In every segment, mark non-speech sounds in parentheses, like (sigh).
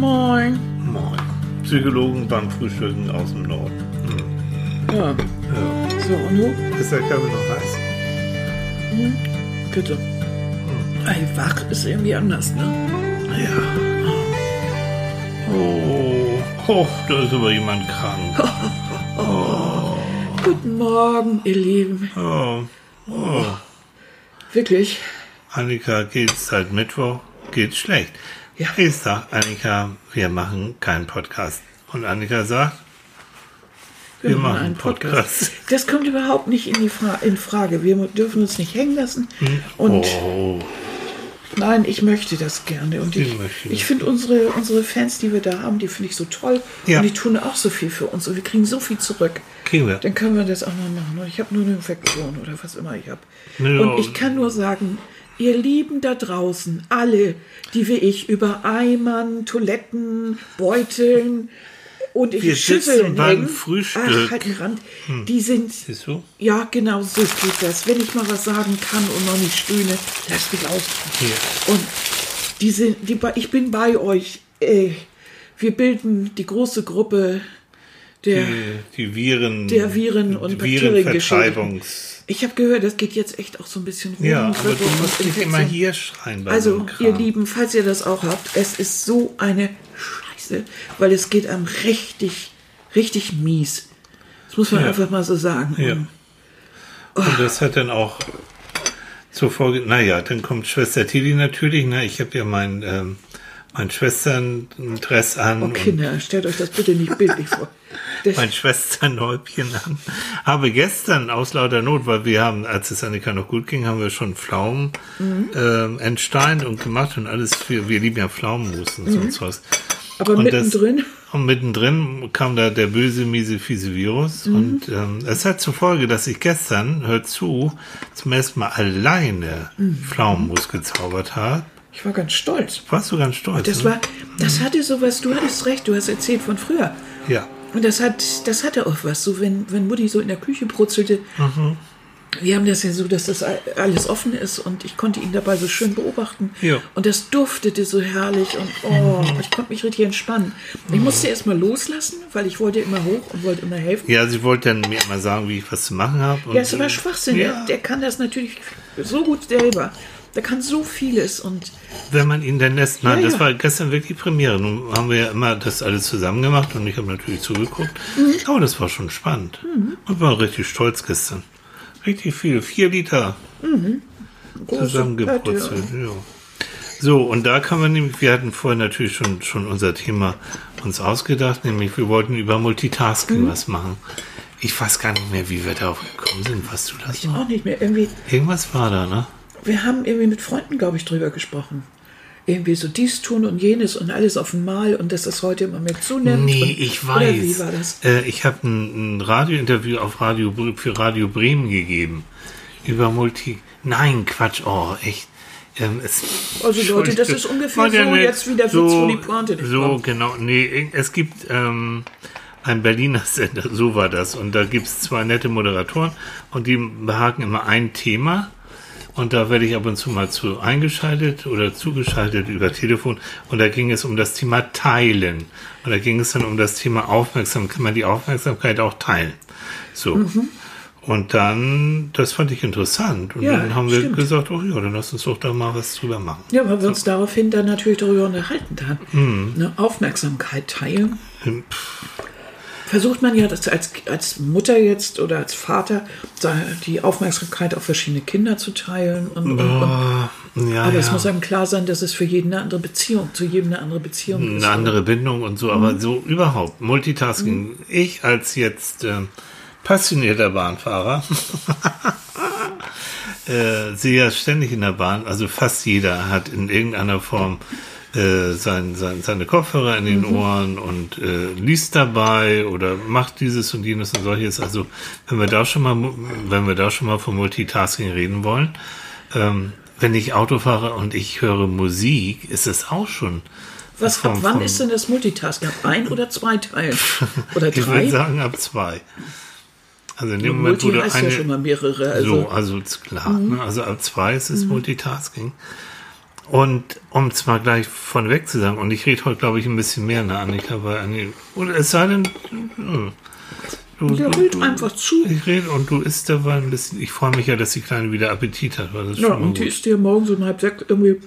Moin. Moin. Psychologen beim Frühstücken aus dem Norden. Hm. Ja. Ja. So, und du? Ist der Kaffee noch heiß? Bitte. Ey, wach ist irgendwie anders, ne? Ja. Oh, oh, da ist aber jemand krank. Guten Morgen, ihr Lieben. Oh, oh. Wirklich? Annika geht's seit Mittwoch, geht's schlecht. Ja. Ich sag, Annika, wir machen keinen Podcast. Und Annika sagt, wir, machen einen Podcast. Das kommt überhaupt nicht in, die Fra in Frage. Wir dürfen uns nicht hängen lassen. Und Oh, nein, ich möchte das gerne. Und ich, ich finde unsere, unsere Fans, die wir da haben, die finde ich so toll. Ja. Und die tun auch so viel für uns. Und wir kriegen so viel zurück. kriegen wir. Dann können wir das auch mal machen. Und ich habe nur eine Infektion oder was immer ich habe. Ja. Und ich kann nur sagen, ihr Lieben da draußen, alle, die wie ich über Eimern, Toiletten, Beuteln und Wir Schüsseln beim Frühstück. Hm. Ach, halt den Rand, die sind, Siehst du? ja genau so geht das. Wenn ich mal was sagen kann und noch nicht stöhne, lass mich aus. Hier. Und die sind, die, ich bin bei euch. Äh, wir bilden die große Gruppe der... Die, die Viren. Der Viren- und. Virenvertreibungs. Ich habe gehört, das geht jetzt echt auch so ein bisschen rum. Ja, aber du musst nicht immer hier schreien so Also, ihr Lieben, falls ihr das auch habt, es ist so eine Scheiße, weil es geht einem richtig, richtig mies. Das muss man Ja. einfach mal so sagen. Ja. Und Und das hat dann auch zur Folge, naja, dann kommt Schwester Tilly natürlich, ne? Ich habe ja mein, ähm, mein Schwestern-Dress an Oh, Kinder, stellt euch das bitte nicht bildlich vor. Das, mein Schwesternhäubchen an. Habe gestern aus lauter Not, weil wir haben, als es Annika noch gut ging, haben wir schon Pflaumen Mhm. ähm, entsteint und gemacht und alles für, wir lieben ja Pflaumenmus und sonst was. Mhm. aber und mittendrin, Das, und mittendrin kam da der böse, miese, fiese Virus. Mhm. Und ähm, es hat zur Folge, dass ich gestern, hört zu, zum ersten Mal alleine Mhm. Pflaumenmus gezaubert habe. Ich war ganz stolz. Warst du ganz stolz? Das ne? war, das hatte sowas, du hattest recht, du hast erzählt von früher. Ja. Und das hat, das hatte auch was. So, wenn, wenn Mutti so in der Küche brutzelte, wir haben das ja so, dass das all- alles offen ist und ich konnte ihn dabei so schön beobachten. Ja. Und das duftete so herrlich und oh, ich konnte mich richtig entspannen. Ich musste erst mal loslassen, weil ich wollte immer hoch und wollte immer helfen. Ja, sie wollte dann mir immer sagen, wie ich was zu machen habe. Ja, ist aber Schwachsinn. Ja. Der, der kann das natürlich so gut selber. Der kann so vieles und Wenn man ihn dann lässt. Nein, Ja, das ja. war gestern wirklich Premiere. Nun haben wir ja immer das alles zusammen gemacht und ich habe natürlich zugeguckt. Mhm. Aber das war schon spannend. Und war richtig stolz gestern. Richtig viel. Vier Liter große zusammengeputzelt. Ja. So, und da kann man nämlich, wir hatten vorher natürlich schon, schon unser Thema uns ausgedacht, nämlich wir wollten über Multitasking Mhm. was machen. Ich weiß gar nicht mehr, wie wir darauf gekommen sind. Weißt du das? Auch nicht mehr. Irgendwie, Irgendwas war da, ne? Wir haben irgendwie mit Freunden, glaube ich, drüber gesprochen. Irgendwie so dies tun und jenes und alles auf einmal und dass das heute immer mehr zunimmt. Nee, und, ich Oder weiß. wie war das? Äh, ich habe ein, ein Radiointerview auf Radio für Radio Bremen gegeben über Multi. Nein, Quatsch, oh, echt. Ähm, es, Also Leute, das ist ungefähr so nett? jetzt wie der Witz, wo die Pointe nicht So, kommt. genau. Nee, es gibt ähm, ein Berliner (laughs) Sender, so war das. Und da gibt es zwei nette Moderatoren und die behaken immer ein Thema. Und da werde ich ab und zu mal zu eingeschaltet oder zugeschaltet über Telefon. Und da ging es um das Thema Teilen. Und da ging es dann um das Thema Aufmerksamkeit. Kann man die Aufmerksamkeit auch teilen? So. Mhm. Und dann, das fand ich interessant. Und Ja, dann haben wir stimmt. gesagt, oh ja, dann lass uns doch da mal was drüber machen. Ja, weil wir uns daraufhin dann natürlich darüber unterhalten dann. Mhm. Eine Aufmerksamkeit teilen. Hm, Versucht man ja das als, als Mutter jetzt oder als Vater die Aufmerksamkeit auf verschiedene Kinder zu teilen. Und, und, und. Ja, Aber ja. es muss einem klar sein, dass es für jeden eine andere Beziehung, zu jedem eine andere Beziehung ist. eine andere Bindung und so, aber Mhm. so überhaupt. Multitasking. Ich als jetzt ähm, passionierter Bahnfahrer (laughs) äh, sehe ja ständig in der Bahn, also fast jeder hat in irgendeiner Form äh, sein, sein, seine Kopfhörer in Mhm. den Ohren und äh, liest dabei oder macht dieses und jenes und solches. Also wenn wir da schon mal, wenn wir da schon mal von Multitasking reden wollen, ähm, wenn ich Auto fahre und ich höre Musik, ist es auch schon Was, ab vom- wann vom- ist denn das Multitasking? Ab ein oder zwei Teilen? (laughs) Oder Ich würde drei? sagen ab zwei. Also in dem Moment, wo Multi du heißt eine, ja schon mal mehrere. Also, so, also klar. Ne? Also ab zwei ist es Multitasking. Und um es mal gleich von weg zu sagen, und ich rede heute, glaube ich, ein bisschen mehr, ne, Annika, weil Annika, oder es sei denn, hm, du, Der redet einfach zu. Ich rede und du isst dabei ein bisschen. Ich freue mich ja, dass die Kleine wieder Appetit hat. Weil das ja, und die isst dir morgens um halb sechs irgendwie,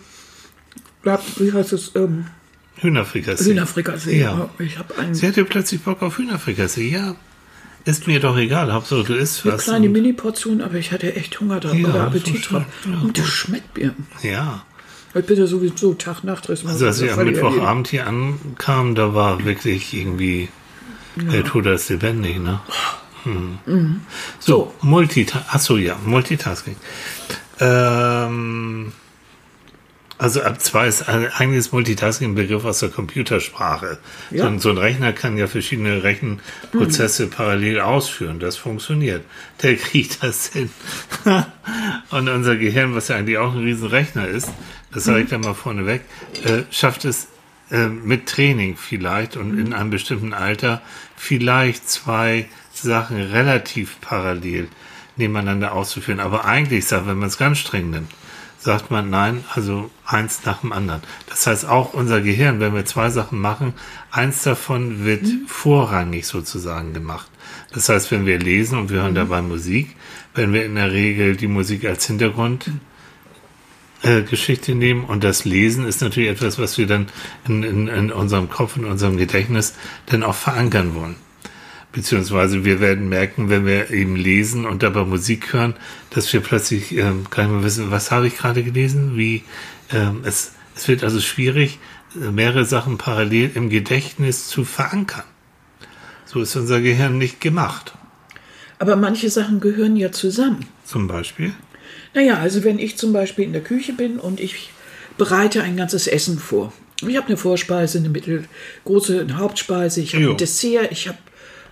wie heißt es, ähm, Hühnerfrikassee. Hühnerfrikassee, ja. Ich habe einen. Sie hatte plötzlich Bock auf Hühnerfrikassee, ja. Ist mir doch egal, Hauptsache du isst was. Eine kleine Mini-Portion, aber ich hatte echt Hunger drauf Ja, oder Appetit so drauf. ja. Und das schmeckt mir. Ja. Ich bin ja sowieso Tag, Nacht, Riss, Also als ich am Mittwochabend hier ankam, da war wirklich irgendwie der Tod als lebendig, ne? Hm. So, Multitasking. Achso, ja, Multitasking. Ähm, also ab zwei ist eigentlich ist Multitasking ein Begriff aus der Computersprache. So, Ja. ein, so ein Rechner kann ja verschiedene Rechenprozesse parallel ausführen. Das funktioniert. Der (laughs) kriegt das hin. Und unser Gehirn, was ja eigentlich auch ein Riesenrechner ist, das sage ich da mal vorneweg, äh, schafft es äh, mit Training vielleicht und in einem bestimmten Alter vielleicht zwei Sachen relativ parallel nebeneinander auszuführen. Aber eigentlich sagt, wenn man es ganz streng nimmt, sagt man nein, also eins nach dem anderen. Das heißt auch unser Gehirn, wenn wir zwei Sachen machen, eins davon wird vorrangig sozusagen gemacht. Das heißt, wenn wir lesen und wir hören dabei Musik, wenn wir in der Regel die Musik als Hintergrund äh, Geschichte nehmen und das Lesen ist natürlich etwas, was wir dann in, in, in unserem Kopf, in unserem Gedächtnis dann auch verankern wollen. Beziehungsweise wir werden merken, wenn wir eben lesen und dabei Musik hören, dass wir plötzlich ähm, gar nicht mehr wissen, was habe ich gerade gelesen, wie ähm, es, es wird also schwierig, äh, mehrere Sachen parallel im Gedächtnis zu verankern. So ist unser Gehirn nicht gemacht. Aber manche Sachen gehören ja zusammen. Zum Beispiel. Naja, also wenn ich zum Beispiel in der Küche bin und ich bereite ein ganzes Essen vor. Ich habe eine Vorspeise, eine mittelgroße eine Hauptspeise, ich habe ein Dessert, ich habe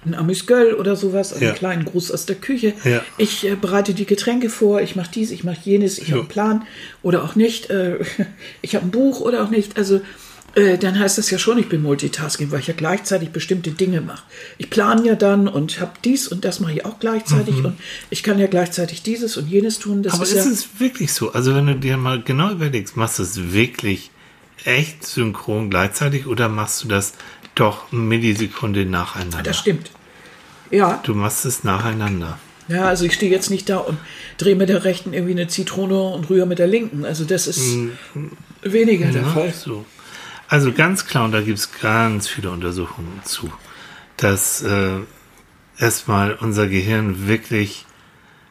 ein Amüsgöl oder sowas, einen Ja. kleinen Gruß aus der Küche. Ja. Ich äh, bereite die Getränke vor, ich mache dies, ich mache jenes, ich habe einen Plan oder auch nicht. Äh, (laughs) ich habe ein Buch oder auch nicht. Also äh, dann heißt das ja schon, ich bin Multitasking, weil ich ja gleichzeitig bestimmte Dinge mache. Ich plane ja dann und habe dies und das mache ich auch gleichzeitig und ich kann ja gleichzeitig dieses und jenes tun. Das Mhm. Aber ist ist ja, es wirklich so? Also wenn du dir mal genau überlegst, machst du es wirklich echt synchron gleichzeitig oder machst du das doch Millisekunde nacheinander? das stimmt. Ja, Du machst es nacheinander. ja, also ich stehe jetzt nicht da und drehe mit der rechten irgendwie eine Zitrone und rühre mit der linken. Also das ist weniger der Ja, Fall. so. Also ganz klar, und da gibt es ganz viele Untersuchungen zu, dass äh, erstmal unser Gehirn wirklich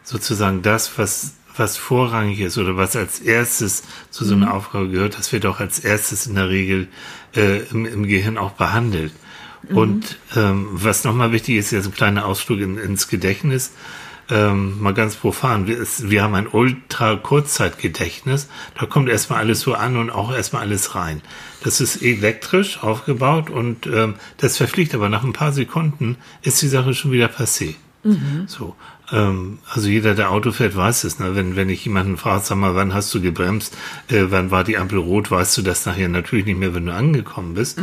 sozusagen das, was, was vorrangig ist oder was als erstes zu so einer Aufgabe gehört, das wird auch als erstes in der Regel äh, im, im Gehirn auch behandelt. Und ähm, was nochmal wichtig ist, jetzt ein kleiner Ausflug in, ins Gedächtnis, ähm, mal ganz profan, wir, es, wir haben ein Ultra-Kurzzeitgedächtnis, da kommt erstmal alles so an und auch erstmal alles rein. Das ist elektrisch aufgebaut und ähm, das verfliegt, aber nach ein paar Sekunden ist die Sache schon wieder passé. So, ähm, also jeder, der Auto fährt, weiß es. Ne? Wenn, wenn ich jemanden frage, sag mal, wann hast du gebremst, äh, wann war die Ampel rot, weißt du das nachher natürlich nicht mehr, wenn du angekommen bist.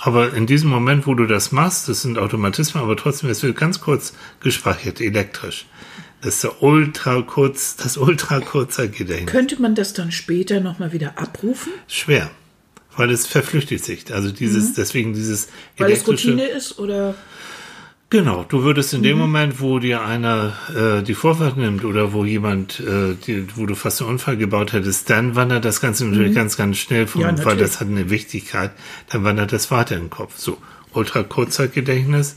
Aber in diesem Moment, wo du das machst, das sind Automatismen, aber trotzdem, es wird ganz kurz gespeichert, elektrisch. Das ist der ultra kurz, das ultra kurzer Gedächtnis. Könnte man das dann später nochmal wieder abrufen, Schwer. Weil es verflüchtigt sich. Also dieses, deswegen dieses weil es. Routine ist? Oder Genau, du würdest in dem Moment, wo dir einer äh, die Vorfahrt nimmt oder wo jemand, äh, die, wo du fast einen Unfall gebaut hättest, dann wandert das Ganze natürlich ganz, ganz schnell vom, Ja, weil das hat eine Wichtigkeit, dann wandert das weiter im Kopf. So, Ultra-Kurzzeitgedächtnis,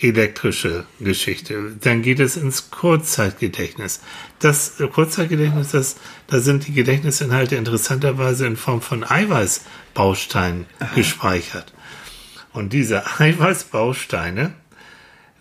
elektrische Geschichte. Dann geht es ins Kurzzeitgedächtnis. Das Kurzzeitgedächtnis, das, da sind die Gedächtnisinhalte interessanterweise in Form von Eiweißbausteinen gespeichert. Und diese Eiweißbausteine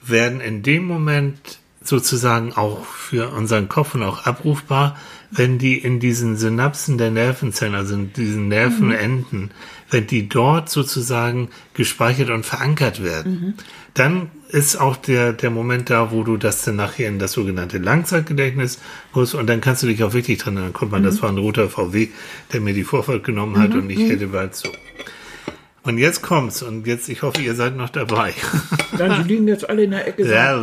werden in dem Moment sozusagen auch für unseren Kopf und auch abrufbar, wenn die in diesen Synapsen der Nervenzellen, also in diesen Nervenenden, wenn die dort sozusagen gespeichert und verankert werden. Dann ist auch der, der Moment da, wo du das dann nachher in das sogenannte Langzeitgedächtnis musst und dann kannst du dich auch wirklich dran erinnern. Guck mal, das war ein roter VW, der mir die Vorfahrt genommen hat und ich hätte bald so. Und jetzt kommt's und jetzt, ich hoffe, ihr seid noch dabei. dann die liegen jetzt alle in der Ecke. Ja,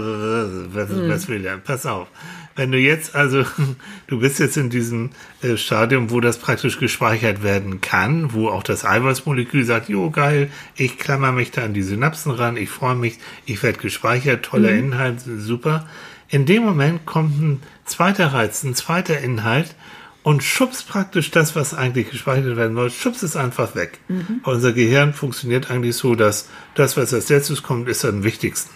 was, was will der? Pass auf. Wenn du jetzt, also (laughs) du bist jetzt in diesem äh, Stadium, wo das praktisch gespeichert werden kann, wo auch das Eiweißmolekül sagt, jo geil, ich klammer mich da an die Synapsen ran, ich freue mich, ich werde gespeichert, toller mhm. Inhalt, super. In dem Moment kommt ein zweiter Reiz, ein zweiter Inhalt und schubst praktisch das, was eigentlich gespeichert werden soll, schubst es einfach weg. Mhm. Unser Gehirn funktioniert eigentlich so, dass das, was als letztes kommt, ist am wichtigsten.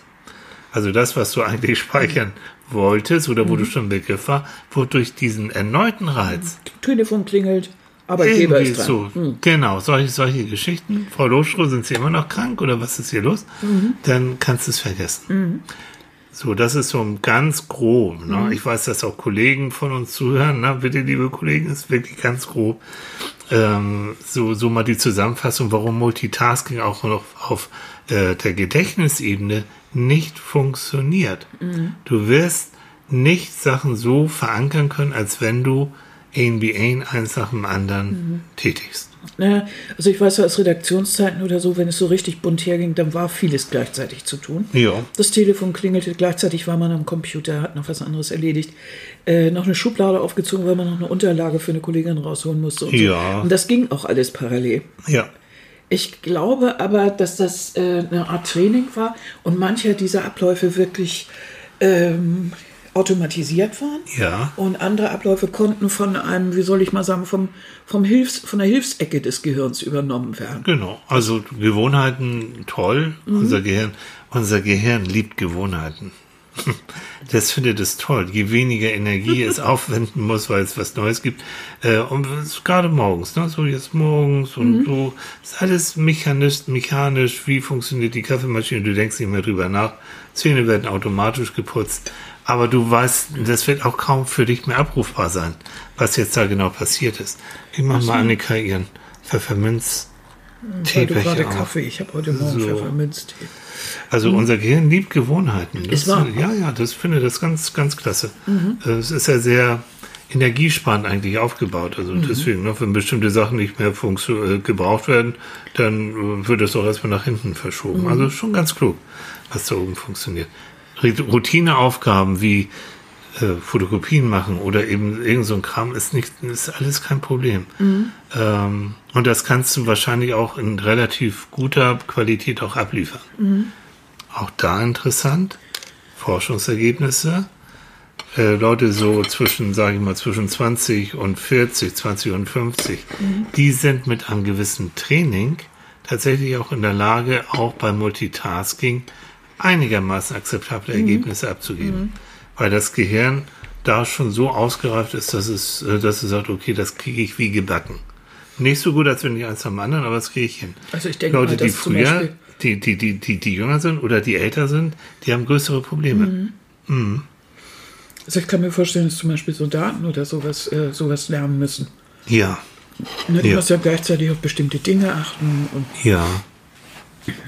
Also das, was du (laughs) eigentlich speichern wolltest oder wo mhm. du schon Begriff war, wird durch diesen erneuten Reiz. Telefon klingelt, Arbeitgeber ist dran. So, mhm. Genau, solche, solche Geschichten. Frau Loschrow, sind Sie immer noch krank oder was ist hier los? Mhm. Dann kannst du es vergessen. Mhm. So, das ist so ganz grob. Ne? Mhm. Ich weiß, dass auch Kollegen von uns zuhören. Ne? Bitte, liebe Kollegen, ist wirklich ganz grob. Ähm, so, so mal die Zusammenfassung, warum Multitasking auch noch auf äh, der Gedächtnisebene nicht funktioniert. Mhm. Du wirst nicht Sachen so verankern können, als wenn du ein eins nach dem anderen mhm. tätigst. Naja, also ich weiß ja aus Redaktionszeiten oder so, wenn es so richtig bunt herging, dann war vieles gleichzeitig zu tun. Ja. Das Telefon klingelte, gleichzeitig war man am Computer, hat noch was anderes erledigt. Äh, noch eine Schublade aufgezogen, weil man noch eine Unterlage für eine Kollegin rausholen musste. Und ja. So. Und das ging auch alles parallel. Ja. Ich glaube aber, dass das äh, eine Art Training war und mancher dieser Abläufe wirklich ähm, automatisiert waren. Ja. Und andere Abläufe konnten von einem, wie soll ich mal sagen, vom, vom Hilfs, von der Hilfsecke des Gehirns übernommen werden. Genau. Also Gewohnheiten toll. Mhm. Unser Gehirn, unser Gehirn liebt Gewohnheiten. (laughs) Das findet es toll. Je weniger Energie es (laughs) aufwenden muss, weil es was Neues gibt. Äh, und gerade morgens, ne? so jetzt morgens und mhm. so. Ist alles mechanisch, mechanisch. Wie funktioniert die Kaffeemaschine? Du denkst nicht mehr drüber nach. Zähne werden automatisch geputzt. Aber du weißt, das wird auch kaum für dich mehr abrufbar sein, was jetzt da genau passiert ist. Ich mach mal Annika ihren Pfefferminz. Tee gerade Kaffee, ich habe heute Morgen so. Pfefferminztee. Also mhm. unser Gehirn liebt Gewohnheiten. Das, ist wahr. Ja, ja, das finde das ganz, ganz klasse. Mhm. Es ist ja sehr energiesparend eigentlich aufgebaut. Also mhm. deswegen, ne, wenn bestimmte Sachen nicht mehr äh, gebraucht werden, dann äh, wird es auch erstmal nach hinten verschoben. Mhm. Also schon ganz klug, was da oben funktioniert. Routineaufgaben wie äh, Fotokopien machen oder eben irgend so ein Kram ist nicht, ist alles kein Problem. Mhm. Ähm, und das kannst du wahrscheinlich auch in relativ guter Qualität auch abliefern. Mhm. Auch da interessant. Forschungsergebnisse. Äh, Leute so zwischen, sage ich mal, zwischen 20 und 40, 20 und 50, mhm. die sind mit einem gewissen Training tatsächlich auch in der Lage, auch beim Multitasking einigermaßen akzeptable mhm. Ergebnisse abzugeben. Mhm. Weil das Gehirn da schon so ausgereift ist, dass es, äh, dass es sagt, okay, das kriege ich wie gebacken. Nicht so gut, als wenn ich eins am anderen, aber das kriege ich hin. Also ich denke Leute, mal, die früher, die, die, die, die, die jünger sind oder die älter sind, die haben größere Probleme. Mhm. Mhm. Also ich kann mir vorstellen, dass zum Beispiel Soldaten oder sowas, äh, sowas lernen müssen. Ja. Ne, du ja. musst ja gleichzeitig auf bestimmte Dinge achten und ja.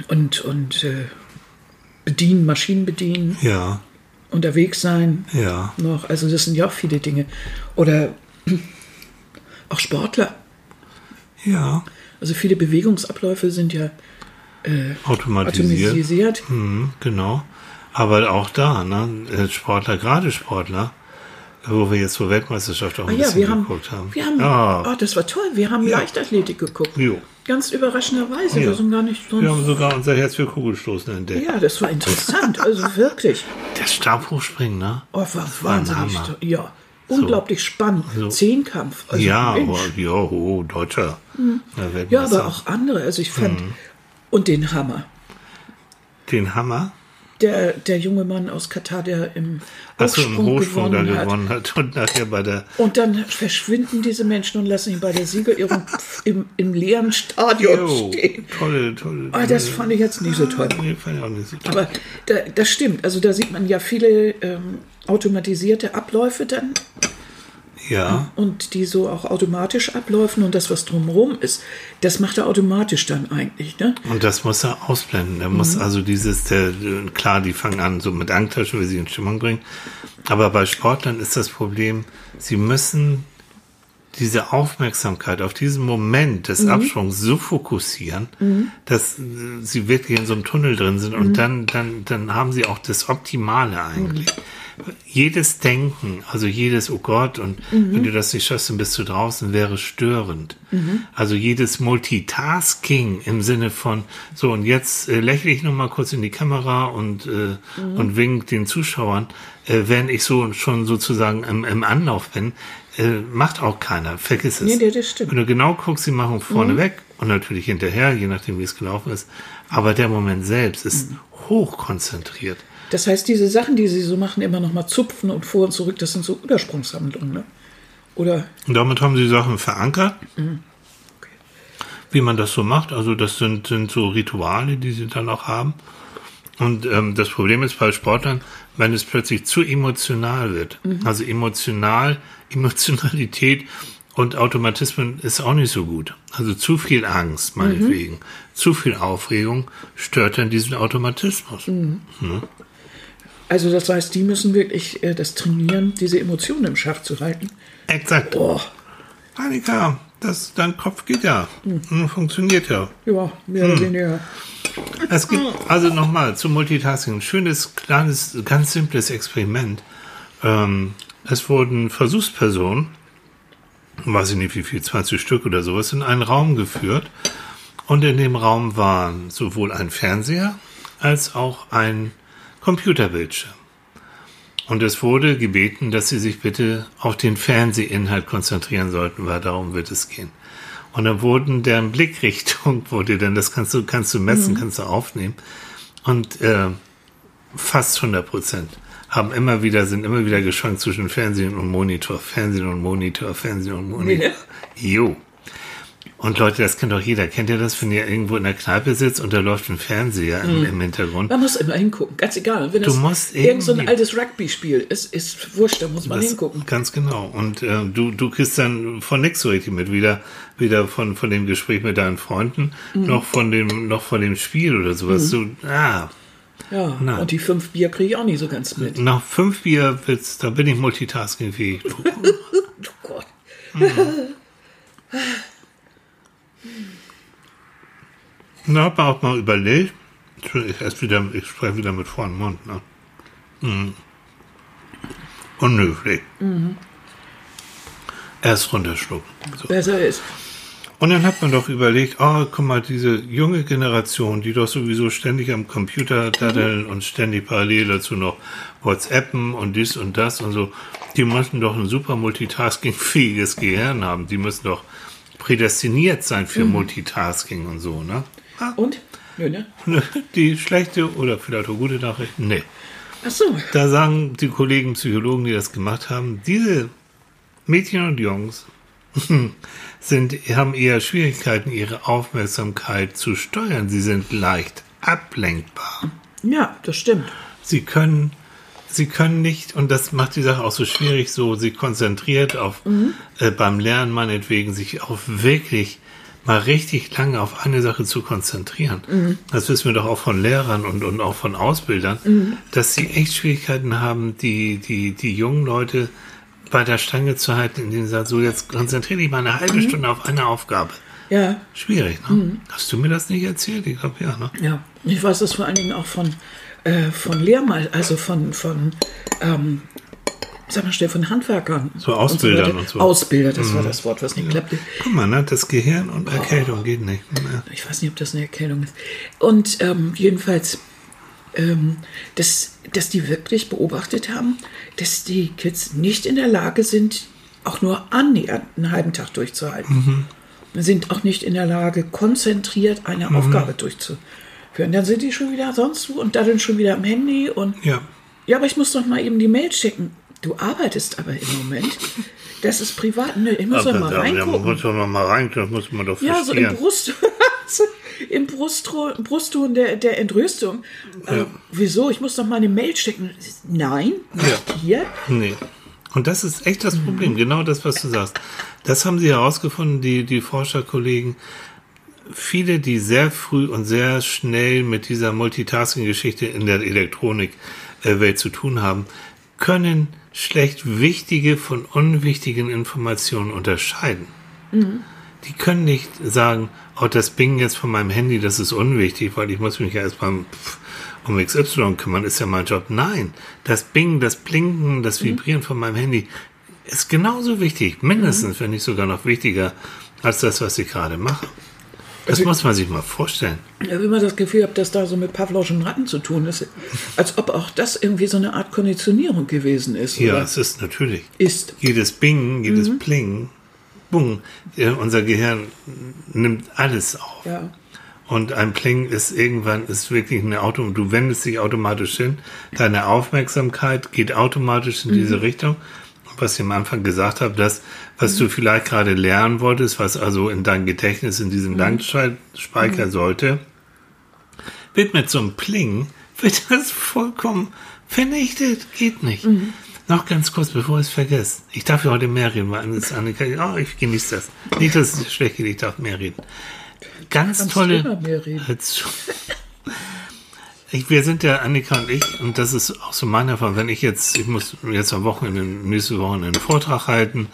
und, und äh, bedienen, Maschinen bedienen. Ja. Unterwegs sein. Ja. Noch. Also das sind ja auch viele Dinge. Oder (clears throat) auch Sportler. Ja. Also viele Bewegungsabläufe sind ja äh, automatisiert. automatisiert. Mhm, genau. Aber auch da, ne, äh, Sportler, gerade Sportler, wo wir jetzt zur Weltmeisterschaft auch ein ah, ja, bisschen haben, geguckt haben. Wir haben, ja. oh, das war toll. Wir haben ja. Leichtathletik geguckt. Jo. Ganz überraschenderweise. Ja. Wir sind gar nicht sonst. Wir haben sogar unser Herz für Kugelstoßen entdeckt. Ja, das war interessant. also wirklich. Das Stabhochspringen, ne? Oh, war das wahnsinnig. War ja. Unglaublich so. spannend. So. Zehnkampf. Also, ja, aber, ja, oh, Deutscher. Mhm. Ja, aber auch andere. Also ich fand. Mhm. Und den Hammer. Den Hammer? der, der junge Mann aus Katar, der im Hochsprung, so, im Hochsprung gewonnen, hat. gewonnen, hat. Und nachher bei der. Und dann verschwinden diese Menschen und lassen ihn bei der Siegerehrung (laughs) im, im leeren Stadion jo, stehen. Tolle, tolle. Aber ah, das fand ich jetzt nicht so toll. Nee, fand ich auch nicht so toll. Aber da, das stimmt. Also da sieht man ja viele ähm, automatisierte Abläufe dann ja. Und die so auch automatisch abläufen und das, was drumherum ist, das macht er automatisch dann eigentlich. Ne? Und das muss er ausblenden. Er mhm. muss also dieses, der, klar, die fangen an so mit Angtaschen, wie sie in Stimmung bringen. Aber bei Sportlern ist das Problem, sie müssen diese Aufmerksamkeit auf diesen Moment des mhm. Absprungs so fokussieren, mhm. dass sie wirklich in so einem Tunnel drin sind und mhm. dann, dann, dann haben sie auch das Optimale eigentlich. Jedes Denken, also jedes, oh Gott, und wenn du das nicht schaffst, dann bist du draußen, wäre störend. Also jedes Multitasking im Sinne von, so und jetzt äh, lächle ich nochmal kurz in die Kamera und, äh, und wink den Zuschauern, äh, wenn ich so schon sozusagen im, im Anlauf bin, äh, macht auch keiner, vergiss es. Nee, das stimmt. Wenn du genau guckst, sie machen vorne weg und natürlich hinterher, je nachdem wie es gelaufen ist, aber der Moment selbst ist hochkonzentriert. Das heißt, diese Sachen, die sie so machen, immer noch mal zupfen und vor und zurück, das sind so Übersprungshandlungen, ne? Oder? Und damit haben sie Sachen verankert, wie man das so macht. Also das sind, sind so Rituale, die sie dann auch haben. Und ähm, das Problem ist bei Sportlern, wenn es plötzlich zu emotional wird. Also emotional, (laughs) Emotionalität und Automatismen ist auch nicht so gut. Also zu viel Angst, meinetwegen, zu viel Aufregung stört dann diesen Automatismus. Also das heißt, die müssen wirklich äh, das trainieren, diese Emotionen im Schach zu halten. Exakt. Boah, Annika, das, dein Kopf geht ja. Hm, Funktioniert ja. ja, mehr oder weniger. Es gibt also nochmal zum Multitasking ein schönes, kleines, ganz simples Experiment. Ähm, es wurden Versuchspersonen, weiß ich nicht wie viel, 20 Stück oder sowas, in einen Raum geführt. Und in dem Raum waren sowohl ein Fernseher als auch ein Computerbildschirm. Und es wurde gebeten, dass sie sich bitte auf den Fernsehinhalt konzentrieren sollten, weil darum wird es gehen. Und dann wurden deren Blickrichtung, (laughs) wurde dann, das kannst du, kannst du messen, kannst du aufnehmen. Und äh, fast 100 Prozent haben immer wieder, sind immer wieder geschwankt zwischen Fernsehen und Monitor, Fernsehen und Monitor, Fernsehen und Monitor. Jo. Und Leute, das kennt doch jeder. Kennt ihr das, wenn ihr irgendwo in der Kneipe sitzt und da läuft ein Fernseher im, im Hintergrund? Man muss immer hingucken, ganz egal. Wenn Du das musst irgend so ein altes Rugby-Spiel ist, ist wurscht, da muss man Das- hingucken. Ganz genau. Und äh, du, du kriegst dann von nix so richtig mit, weder, weder von, von dem Gespräch mit deinen Freunden, Mhm. noch von dem, noch von dem Spiel oder sowas. Du, ah, Ja, Nein. und die fünf Bier kriege ich auch nicht so ganz mit. nach fünf Bier wird's, da bin ich multitaskingfähig. (laughs) Oh Gott. (laughs) Na, hab mir auch mal überlegt. Ich, erst wieder, ich spreche wieder mit vollem Mund. Ne? Mhm. Unhöflich. Erst runterschlucken. So. Besser ist. Und dann hat man doch überlegt, oh, guck mal, diese junge Generation, die doch sowieso ständig am Computer daddeln und ständig parallel dazu noch WhatsAppen und dies und das und so, die müssen doch ein super multitaskingfähiges Gehirn haben. Die müssen doch prädestiniert sein für Multitasking und so, ne? Ah, Und? Nö, ne? (laughs) Die schlechte oder vielleicht auch gute Nachricht? Nee. Ach so. Da sagen die Kollegen Psychologen, die das gemacht haben, diese Mädchen und Jungs (laughs) sind, haben eher Schwierigkeiten, ihre Aufmerksamkeit zu steuern. Sie sind leicht ablenkbar. Ja, das stimmt. Sie können, sie können nicht, und das macht die Sache auch so schwierig, so sie konzentriert auf, äh, beim Lernen meinetwegen, sich auf wirklich mal richtig lange auf eine Sache zu konzentrieren. Das wissen wir doch auch von Lehrern und, und auch von Ausbildern, dass sie echt Schwierigkeiten haben, die, die, die jungen Leute bei der Stange zu halten, indem sie sagen, so jetzt konzentriere dich mal eine halbe Stunde auf eine Aufgabe. Ja, Schwierig, ne? Hast du mir das nicht erzählt? Ich glaube, ja, ne? ja. Ich weiß das vor allen Dingen auch von, äh, von Lehrmal, also von, von ähm, sag mal schnell, von Handwerkern. So Ausbildern weiter. und so. Ausbilder, das war das Wort, was nicht klappte. Guck mal, ne? Das Gehirn und Erkältung geht nicht. Ja. Ich weiß nicht, ob das eine Erkältung ist. Und ähm, jedenfalls, ähm, dass, dass die wirklich beobachtet haben, dass die Kids nicht in der Lage sind, auch nur annähernd einen halben Tag durchzuhalten. Sind auch nicht in der Lage, konzentriert eine Aufgabe durchzuführen. Dann sind die schon wieder sonst wo und daddeln schon wieder am Handy und ja. ja, aber ich muss doch mal eben die Mail schicken. Du arbeitest aber im Moment. Das ist privat. Ne, ich muss doch mal reingucken. muss doch noch mal rein, das muss man doch Ja, so im. Brust, (laughs) im Brustton, Brustton der, der Entrüstung. Äh, wieso? Ich muss doch mal eine Mail schicken. Nein, nicht hier. nee. Und das ist echt das Problem, genau das, was du sagst. Das haben sie herausgefunden, die, die Forscherkollegen. Viele, die sehr früh und sehr schnell mit dieser Multitasking-Geschichte in der Elektronikwelt zu tun haben, können schlecht wichtige von unwichtigen Informationen unterscheiden. die können nicht sagen, oh, das Bing jetzt von meinem Handy, das ist unwichtig, weil ich muss mich ja erst beim um XY kümmern, ist ja mein Job. Nein, das Bing, das Blinken, das Vibrieren von meinem Handy ist genauso wichtig, mindestens, wenn nicht sogar noch wichtiger als das, was ich gerade mache. Das Also- muss man sich mal vorstellen. Ich habe immer das Gefühl, habe, dass da so mit Pavloschen Ratten zu tun ist. Als ob auch das irgendwie so eine Art Konditionierung gewesen ist. Ja, oder es ist natürlich. ist. Jedes Bing, jedes Mhm. Pling, Bung, ja, unser Gehirn nimmt alles auf. Ja. Und ein Pling ist irgendwann ist wirklich eine Auto, du wendest dich automatisch hin, deine Aufmerksamkeit geht automatisch in Mhm. diese Richtung. Was ich am Anfang gesagt habe, das, was du vielleicht gerade lernen wolltest, was also in dein Gedächtnis in Mhm. diesem Langspeicher sollte, wird mit so einem Pling, wird das vollkommen vernichtet. Geht nicht. Mhm. Noch ganz kurz, bevor ich es vergesse. Ich darf ja heute mehr reden, weil es Annika, oh, ich genieße das. Nicht, dass es schlecht geht, ich darf mehr reden. Ganz Kannst tolle. immer mehr reden. (laughs) Ich, wir sind ja, Annika und ich, und das ist auch so mein Erfahrung, wenn ich jetzt, ich muss jetzt am Wochenende, nächste Woche einen Vortrag halten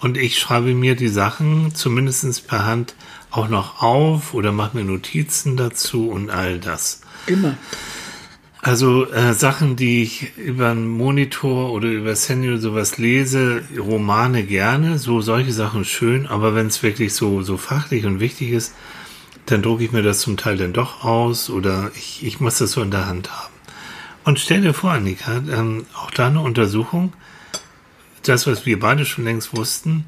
und ich schreibe mir die Sachen zumindest per Hand auch noch auf oder mache mir Notizen dazu und all das. Immer. Also äh, Sachen, die ich über einen Monitor oder über das Handy oder sowas lese, Romane gerne, so solche Sachen schön, aber wenn es wirklich so, so fachlich und wichtig ist, dann drucke ich mir das zum Teil dann doch aus oder ich, ich muss das so in der Hand haben. Und stell dir vor, Annika, ähm, auch da eine Untersuchung, das, was wir beide schon längst wussten,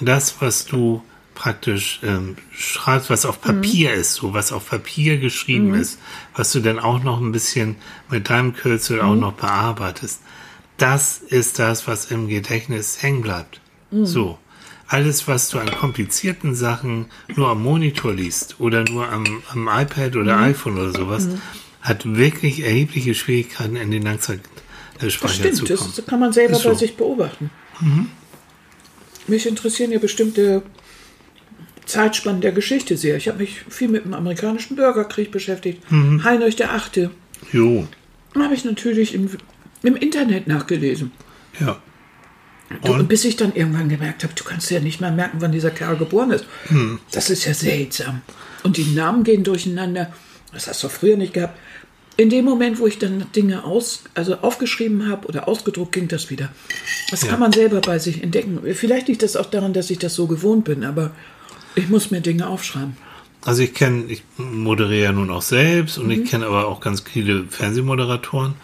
das, was du praktisch ähm, schreibst, was auf Papier ist, so was auf Papier geschrieben ist, was du dann auch noch ein bisschen mit deinem Kürzel auch noch bearbeitest, das ist das, was im Gedächtnis hängen bleibt. So. Alles, was du an komplizierten Sachen nur am Monitor liest oder nur am, am iPad oder iPhone oder sowas, hat wirklich erhebliche Schwierigkeiten in den Das Langzeitspeicher zu stimmt, kommen. das kann man selber so. Mhm. bei sich beobachten. Mich interessieren ja bestimmte Zeitspannen der Geschichte sehr. Ich habe mich viel mit dem amerikanischen Bürgerkrieg beschäftigt. Mhm. Heinrich der Achte. Jo, habe ich natürlich im, im Internet nachgelesen. ja. Und? bis ich dann irgendwann gemerkt habe, du kannst ja nicht mehr merken, wann dieser Kerl geboren ist. Hm. Das ist ja seltsam. Und die Namen gehen durcheinander. Das hast du früher nicht gehabt. In dem Moment, wo ich dann Dinge aus, also aufgeschrieben habe oder ausgedruckt, ging das wieder. Das Ja. kann man selber bei sich entdecken. Vielleicht liegt das auch daran, dass ich das so gewohnt bin, aber ich muss mir Dinge aufschreiben. Also ich kenne, ich moderiere ja nun auch selbst und Mhm. ich kenne aber auch ganz viele Fernsehmoderatoren.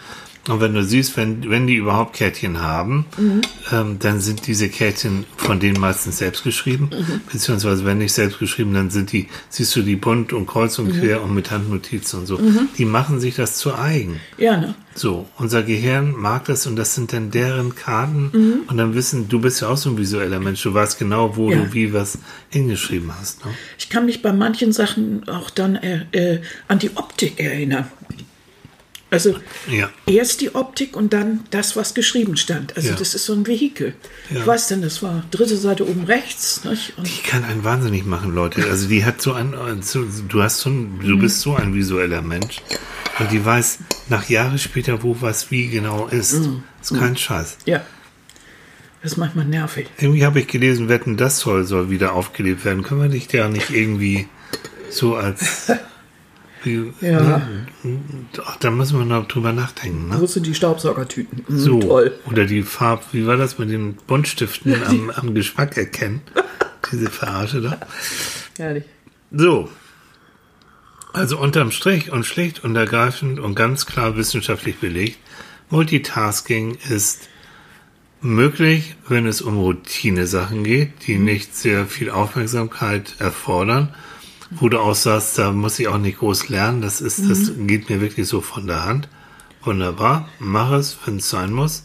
Und wenn du siehst, wenn, wenn die überhaupt Kärtchen haben, Mhm. ähm, dann sind diese Kärtchen von denen meistens selbst geschrieben. Mhm. Beziehungsweise wenn nicht selbst geschrieben, dann sind die, siehst du die bunt und kreuz Mhm. und quer und mit Handnotizen und so. Die machen sich das zu eigen. Ja, ne? So, unser Gehirn mag das und das sind dann deren Karten Mhm. und dann wissen, du bist ja auch so ein visueller Mensch, du weißt genau, wo Ja. du wie was hingeschrieben hast. Ne? Ich kann mich bei manchen Sachen auch dann äh, äh, an die Optik erinnern. Also Ja. erst die Optik und dann das, was geschrieben stand. Also Ja. das ist so ein Vehikel. Ja. Ich weiß denn, das war dritte Seite oben rechts. Die kann einen wahnsinnig machen, Leute. Also die hat so ein, du hast so ein, Mhm. du bist so ein visueller Mensch. Und die weiß nach Jahren später, wo was wie genau ist. Mhm. Ist kein Scheiß. ja, das ist manchmal nervig. Irgendwie habe ich gelesen, Wetten, das soll, soll wieder aufgelebt werden. Können wir dich ja nicht irgendwie so als. (laughs) Ja. ne? Doch, da müssen wir noch drüber nachdenken. Ne? Wo sind die Staubsaugertüten? Mhm, So. Toll. Oder die Farb, wie war das mit den Buntstiften am, am Geschmack erkennen? (laughs) Diese Verarsche da. Herrlich. So. Also unterm Strich und schlicht und ergreifend und ganz klar wissenschaftlich belegt, Multitasking ist möglich, wenn es um Routine-Sachen geht, die nicht sehr viel Aufmerksamkeit erfordern, wo du auch sagst, da muss ich auch nicht groß lernen, das ist, das geht mir wirklich so von der Hand. Wunderbar, mach es, wenn es sein muss.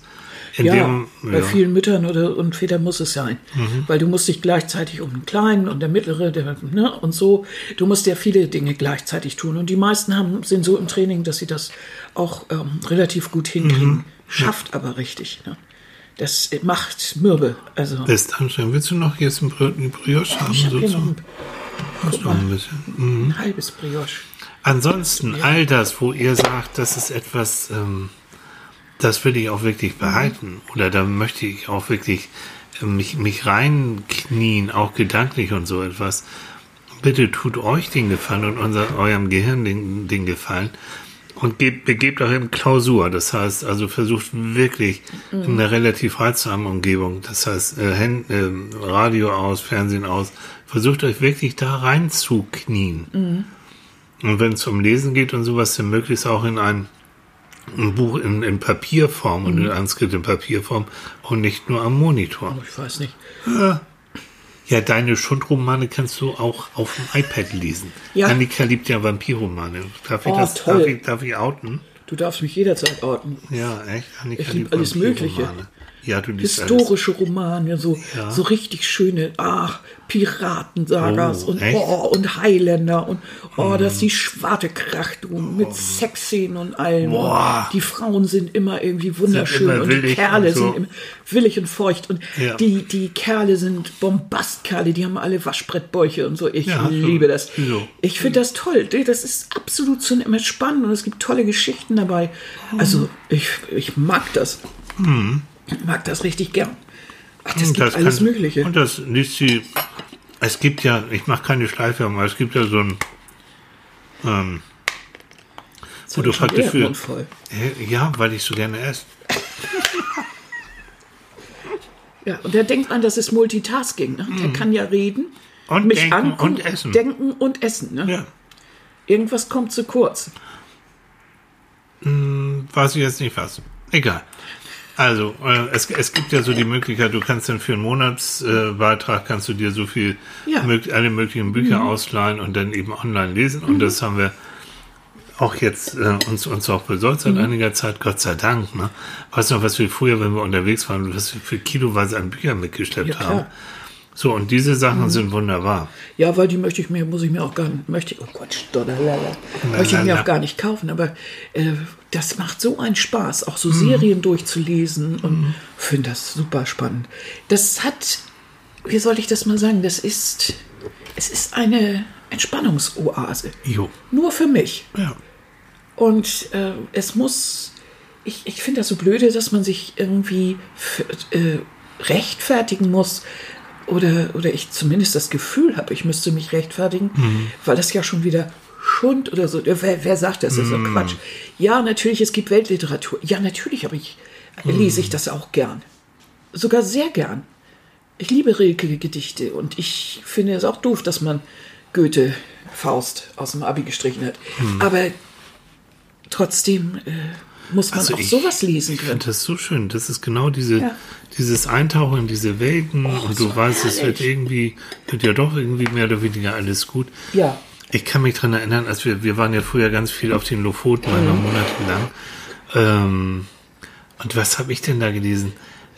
In Ja, dem, bei ja. Mhm. vielen Müttern oder und Vätern muss es sein. Weil du musst dich gleichzeitig um den Kleinen und der Mittlere der, ne, und so, du musst ja viele Dinge gleichzeitig tun. Und die meisten haben, sind so im Training, dass sie das auch ähm, relativ gut hinkriegen. Mhm. Schafft aber richtig. Ne? Das macht mürbe. Also Ist anstrengend. Willst du noch jetzt ein Brioche haben? ich hier so noch zum- ein, Hast du noch ein bisschen? Mhm. ein halbes Brioche. Ansonsten, all das, wo ihr sagt, das ist etwas, ähm, das will ich auch wirklich behalten oder da möchte ich auch wirklich mich, mich reinknien, auch gedanklich und so etwas. Bitte tut euch den Gefallen und unser, eurem Gehirn den, den Gefallen und gebt, begebt euch in Klausur. Das heißt, also versucht wirklich mhm. in einer relativ reizsamen Umgebung, das heißt äh, Hand, äh, Radio aus, Fernsehen aus, versucht euch wirklich da reinzuknien. Mhm. Und wenn es um Lesen geht und sowas, dann möglichst auch in ein, ein Buch in, in Papierform mhm. und in Anskript in Papierform und nicht nur am Monitor. Oh, ich weiß nicht. Ja. Ja, deine Schundromane kannst du auch auf dem iPad lesen. Ja. Annika liebt ja Vampirromane. Darf ich oh, das, toll. darf ich, darf ich outen? Du darfst mich jederzeit outen. Ja, echt? Annika ich liebe alles Mögliche. Ja, du liest Historische alles. Romane, so, ja. so richtig schöne, ach, Piratensagas oh, und, oh, und Highlander und oh, hm. das ist die Schwarte Kracht mit oh. Sexszenen und allem. Und die Frauen sind immer irgendwie wunderschön immer und die Kerle und so. sind immer willig und feucht und ja. die, die Kerle sind Bombastkerle, die haben alle Waschbrettbäuche und so. Ich ja, liebe so. das. So. Ich finde das toll. Das ist absolut so immer spannend und es gibt tolle Geschichten dabei. Also ich, ich mag das. Hm. Ich mag das richtig gern. Ach, das, hm, das gibt alles kann, Mögliche. Und das liest sie. Es gibt ja, ich mache keine Schleife, aber es gibt ja so ein. Ähm, wo du praktisch für. Ja, weil ich so gerne esse. (laughs) ja, und da denkt man, das ist Multitasking. Ne? Der hm. kann ja reden, und mich denken angucken, und essen. Denken und essen. Ne? Ja. Irgendwas kommt zu kurz. Hm, weiß ich jetzt nicht was. Egal. Also, äh, es, es gibt ja so die Möglichkeit, du kannst dann für einen Monatsbeitrag äh, kannst du dir so viel, ja. mög alle möglichen Bücher mhm. ausleihen und dann eben online lesen. Und mhm. das haben wir auch jetzt äh, uns, uns auch besorgt seit mhm. einiger Zeit, Gott sei Dank. Ne? Weißt du noch, was wir früher, wenn wir unterwegs waren, was wir für kiloweise an Büchern mitgeschleppt ja, haben? So, und diese Sachen mhm. sind wunderbar. Ja, weil die möchte ich mir, muss ich mir auch gar nicht, möchte, oh Gott, stodderlala, möchte ich mir auch gar nicht kaufen, aber äh, das macht so einen Spaß, auch so mhm. Serien durchzulesen und mhm. finde das super spannend. Das hat, wie soll ich das mal sagen, das ist, es ist eine Entspannungsoase. Jo. Nur für mich. Ja. Und äh, es muss, ich, ich finde das so blöde, dass man sich irgendwie äh, rechtfertigen muss, oder, oder ich zumindest das Gefühl habe, ich müsste mich rechtfertigen, mhm. weil das ja schon wieder Schund oder so. Wer, wer sagt das? Das ist so mhm. Quatsch. Ja, natürlich, es gibt Weltliteratur. Ja, natürlich, aber ich mhm. lese ich das auch gern. Sogar sehr gern. Ich liebe Rilke-Gedichte und ich finde es auch doof, dass man Goethe Faust aus dem Abi gestrichen hat. Mhm. Aber trotzdem äh, muss man also auch sowas lesen können. Ich finde das so schön. Das ist genau diese, ja. dieses Eintauchen in diese Welten oh, und du so weißt, herrlich. es wird irgendwie, wird ja doch irgendwie mehr oder weniger alles gut. Ja. Ich kann mich daran erinnern, als wir, wir waren ja früher ganz viel auf den Lofoten, mhm. monatelang. Ähm, und was habe ich denn da gelesen?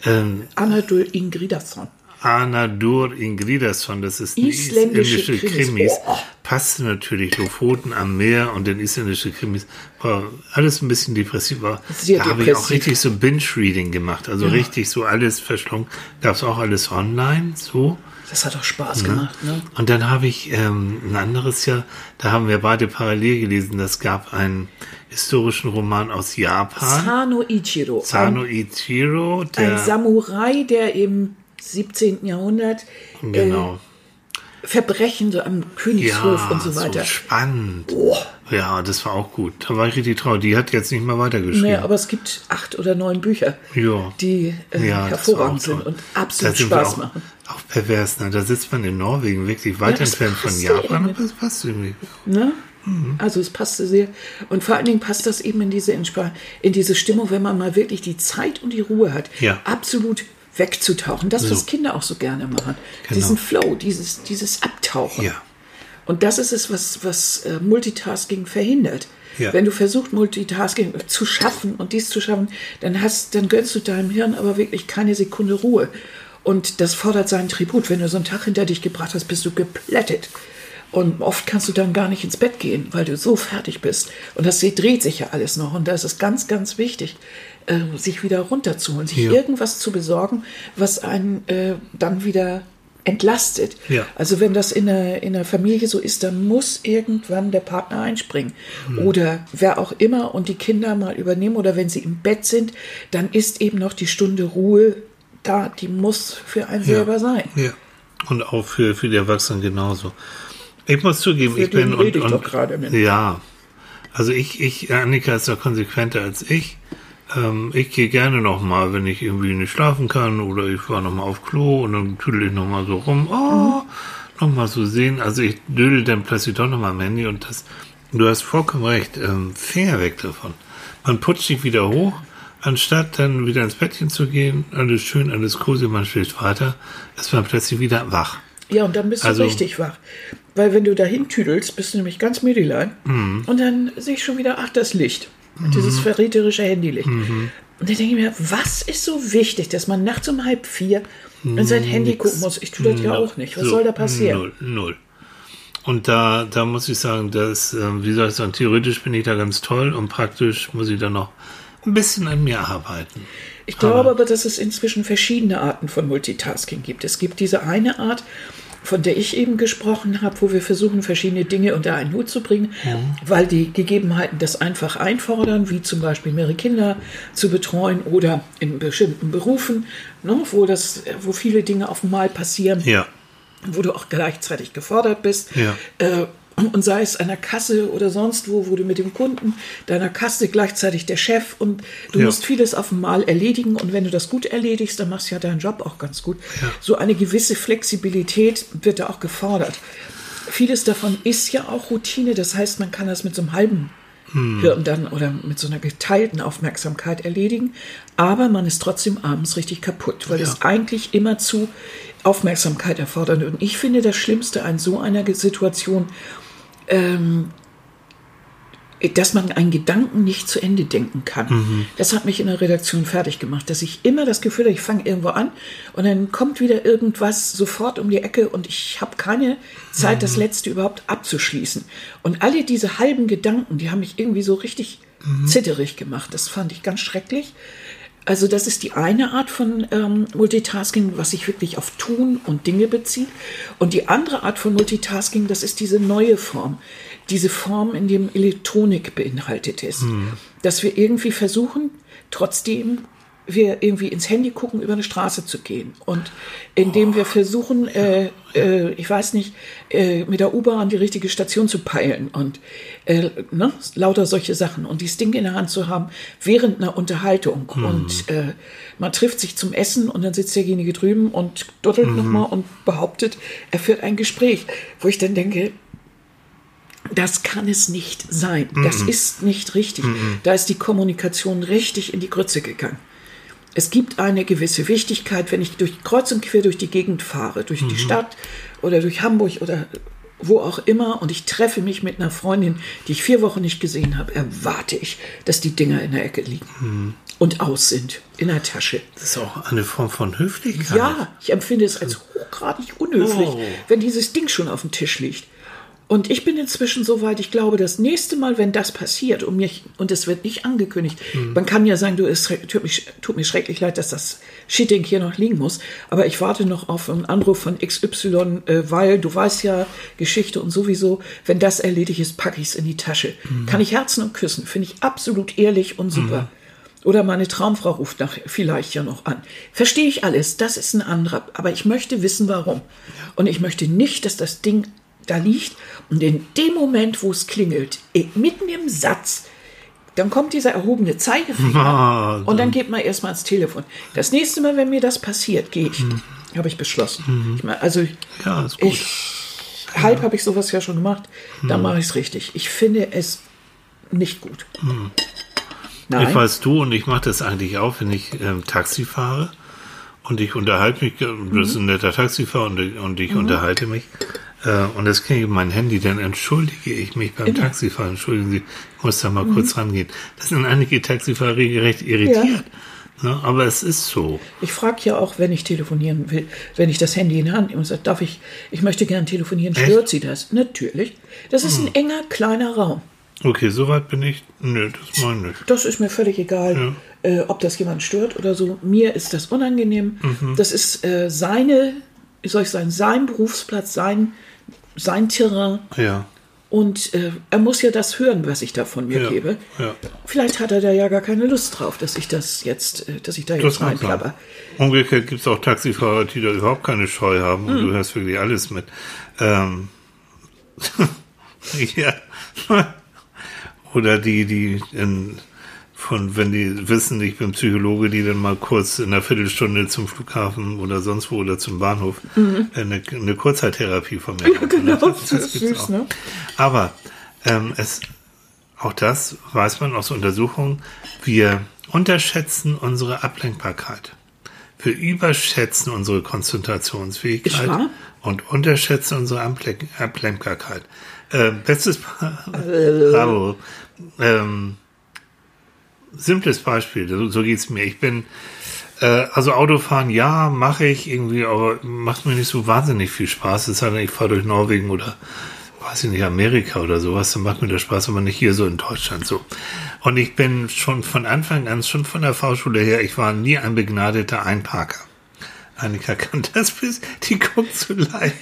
Ähm, Anadol Ingridason. Anadur Ingridason, das ist isländische, isländische Krimis. Oh. Passte natürlich Lofoten am Meer und den isländische Krimis. War alles ein bisschen depressiv. War, da habe ich auch richtig so Binge-Reading gemacht. Also ja. richtig so alles verschlungen. Gab es auch alles online, so. Das hat auch Spaß gemacht. Ne? Und dann habe ich ähm, ein anderes Jahr, da haben wir beide parallel gelesen, das gab einen historischen Roman aus Japan. Sano Ichiro. Sano Ichiro. Der, ein Samurai, der im 17. Jahrhundert. Genau. Äh, Verbrechen so am Königshof ja, und so weiter. So spannend. Oh. Ja, das war auch gut. Da war ich richtig traurig. Die hat jetzt nicht mehr weitergeschrieben. Naja, aber es gibt acht oder neun Bücher, ja. die äh, ja, hervorragend sind und absolut Spaß auch, machen. Auch pervers, ne? Da sitzt man in Norwegen wirklich weit ja, entfernt von Japan, aber das passt irgendwie. Ne? Mhm. Also es passte sehr. Und vor allen Dingen passt das eben in diese, in diese Stimmung, wenn man mal wirklich die Zeit und die Ruhe hat. Ja. Absolut wegzutauchen. Das, so. was Kinder auch so gerne machen. Genau. Diesen Flow, dieses, dieses Abtauchen. Ja. Und das ist es, was, was äh, Multitasking verhindert. Ja. Wenn du versuchst, Multitasking zu schaffen und dies zu schaffen, dann, hast, dann gönnst du deinem Hirn aber wirklich keine Sekunde Ruhe. Und das fordert seinen Tribut. Wenn du so einen Tag hinter dich gebracht hast, bist du geplättet. Und oft kannst du dann gar nicht ins Bett gehen, weil du so fertig bist. Und das dreht sich ja alles noch. Und da ist es ganz, ganz wichtig, äh, sich wieder runterzuholen, sich ja. irgendwas zu besorgen, was einen äh, dann wieder entlastet. Ja. Also wenn das in der, in der Familie so ist, dann muss irgendwann der Partner einspringen. Hm. Oder wer auch immer und die Kinder mal übernehmen. Oder wenn sie im Bett sind, dann ist eben noch die Stunde Ruhe da, die muss für einen selber sein. Ja. Und auch für, für die Erwachsenen genauso. Ich muss zugeben, Für ich bin rede ich doch gerade mit. Ja. Also ich, ich, Annika ist da konsequenter als ich. Ähm, ich gehe gerne noch mal, wenn ich irgendwie nicht schlafen kann oder ich war noch mal auf Klo und dann tüdel ich noch mal so rum. Oh, noch mal so sehen. Also ich dödel dann plötzlich doch noch mal am Handy und das, du hast vollkommen recht, ähm, Finger weg davon. Man putzt sich wieder hoch, anstatt dann wieder ins Bettchen zu gehen, alles schön, alles cozy, man schläft weiter, ist man plötzlich wieder wach. Ja, und dann bist du Also- richtig wach. Weil wenn du dahin tüdelst, bist du nämlich ganz müdelein. Mhm. Und dann sehe ich schon wieder, ach, das Licht. Dieses verräterische Handylicht. Mhm. Und dann denke ich mir, was ist so wichtig, dass man nachts um halb vier in sein Handy gucken muss? Ich tue das ja auch nicht. Was So, soll da passieren? Null, null. Und da, da muss ich sagen, dass, ähm, wie soll ich sagen, theoretisch bin ich da ganz toll und praktisch muss ich da noch ein bisschen an mir arbeiten. Ich glaube aber, dass es inzwischen verschiedene Arten von Multitasking gibt. Es gibt diese eine Art, von der ich eben gesprochen habe, wo wir versuchen, verschiedene Dinge unter einen Hut zu bringen, weil die Gegebenheiten das einfach einfordern, wie zum Beispiel mehrere Kinder zu betreuen oder in bestimmten Berufen, ne, wo, das, wo viele Dinge auf einmal passieren Ja, wo du auch gleichzeitig gefordert bist. Ja. Äh, und sei es an der Kasse oder sonst wo, wo du mit dem Kunden deiner Kasse gleichzeitig der Chef und du Ja. musst vieles auf einmal erledigen und wenn du das gut erledigst, dann machst du ja deinen Job auch ganz gut. So eine gewisse Flexibilität wird da auch gefordert. Vieles davon ist ja auch Routine, das heißt, man kann das mit so einem halben Hirn dann oder mit so einer geteilten Aufmerksamkeit erledigen, aber man ist trotzdem abends richtig kaputt, weil es eigentlich immer zu Aufmerksamkeit erfordert. Und ich finde das Schlimmste an so einer Situation, ähm, dass man einen Gedanken nicht zu Ende denken kann. Das hat mich in der Redaktion fertig gemacht, dass ich immer das Gefühl habe, ich fange irgendwo an und dann kommt wieder irgendwas sofort um die Ecke und ich habe keine Zeit, das letzte überhaupt abzuschließen. Und alle diese halben Gedanken, die haben mich irgendwie so richtig zitterig gemacht. Das fand ich ganz schrecklich. Also das ist die eine Art von ähm, Multitasking, was sich wirklich auf Tun und Dinge bezieht. Und die andere Art von Multitasking, das ist diese neue Form. Diese Form, in dem Elektronik beinhaltet ist. Dass wir irgendwie versuchen, trotzdem wir irgendwie ins Handy gucken, über eine Straße zu gehen. Und indem wir versuchen, äh, äh, ich weiß nicht, äh, mit der U-Bahn die richtige Station zu peilen und äh, ne, lauter solche Sachen. Und dieses Ding in der Hand zu haben während einer Unterhaltung. Und äh, man trifft sich zum Essen und dann sitzt derjenige drüben und dottelt noch nochmal und behauptet, er führt ein Gespräch, wo ich dann denke, das kann es nicht sein. Das ist nicht richtig. Da ist die Kommunikation richtig in die Grütze gegangen. Es gibt eine gewisse Wichtigkeit, wenn ich durch kreuz und quer durch die Gegend fahre, durch die Stadt oder durch Hamburg oder wo auch immer und ich treffe mich mit einer Freundin, die ich vier Wochen nicht gesehen habe, erwarte ich, dass die Dinger in der Ecke liegen und aus sind, in der Tasche. das ist auch eine Form von Höflichkeit. Ja, ich empfinde es als hochgradig unhöflich, Oh. wenn dieses Ding schon auf dem Tisch liegt. Und ich bin inzwischen so weit, ich glaube, das nächste Mal, wenn das passiert und, mich, und es wird nicht angekündigt, Hm. man kann ja sagen, du, es tut, mich, tut mir schrecklich leid, dass das Shitting hier noch liegen muss, aber ich warte noch auf einen Anruf von XY, äh, weil du weißt ja, Geschichte und sowieso, wenn das erledigt ist, packe ich es in die Tasche. Hm. Kann ich Herzen und küssen, finde ich absolut ehrlich und super. Oder meine Traumfrau ruft nach, vielleicht ja noch an. Verstehe ich alles, das ist ein anderer. Aber ich möchte wissen, warum. Und ich möchte nicht, dass das Ding da liegt und in dem Moment, wo es klingelt, eh, mitten im Satz, dann kommt dieser erhobene Zeigefinger und dann geht man erstmal ans Telefon. Das nächste Mal, wenn mir das passiert, gehe ich. Habe ich beschlossen. Ich meine, also ja, ist gut. ich, halb habe ich sowas ja schon gemacht, dann mache ich es richtig. Ich finde es nicht gut. Nein. Ich weiß du und ich mache das eigentlich auch, wenn ich ähm, Taxi fahre und ich unterhalte mich, äh, das ist ein netter Taxifahrer und, ich- und Mhm. ich unterhalte mich äh, und das kriege ich in mein Handy, dann entschuldige ich mich beim Immer. Mhm. Taxifahren. Entschuldigen Sie, ich muss da mal kurz rangehen. Das sind einige Taxifahrer regelrecht irritiert. Ne? Aber es ist so. Ich frage ja auch, wenn ich telefonieren will, wenn ich das Handy in die Hand nehme und sage, darf ich, ich möchte gern telefonieren, Echt? stört Sie das? Natürlich. Das ist ein enger, kleiner Raum. Okay, soweit bin ich. Nö, das meine ich nicht. Das ist mir völlig egal, äh, ob das jemand stört oder so. Mir ist das unangenehm. Das ist äh, seine, wie soll ich sagen, sein Berufsplatz, sein, sein Terrain. Ja. Und äh, er muss ja das hören, was ich da von mir Ja, gebe. ja. Vielleicht hat er da ja gar keine Lust drauf, dass ich das jetzt, äh, dass ich da Das jetzt reinklapper. Umgekehrt gibt es auch Taxifahrer, die da überhaupt keine Scheu haben und Hm. du hörst wirklich alles mit. Ähm, (laughs) ja. (laughs) Oder die, die in, von, wenn die wissen, ich bin Psychologe, die dann mal kurz in einer Viertelstunde zum Flughafen oder sonst wo oder zum Bahnhof äh, eine, eine Kurzzeittherapie von mir (laughs) machen. Mhm. genau, Das- das süß, auch. ne? Aber ähm, es, auch das weiß man aus Untersuchungen, wir unterschätzen unsere Ablenkbarkeit. Wir überschätzen unsere Konzentrationsfähigkeit und unterschätzen unsere Ablenk Ablenkbarkeit. Äh, bestes Bravo. Ähm, simples Beispiel, so, so geht's mir. Ich bin, äh, also Autofahren, ja, mache ich irgendwie, aber macht mir nicht so wahnsinnig viel Spaß. Es sei denn, ich fahre durch Norwegen oder weiß ich nicht, Amerika oder sowas, dann macht mir das Spaß, aber nicht hier so in Deutschland so. Und ich bin schon von Anfang an, schon von der Fahrschule her, ich war nie ein begnadeter Einparker. Annika kann das bis, die guckt so leid.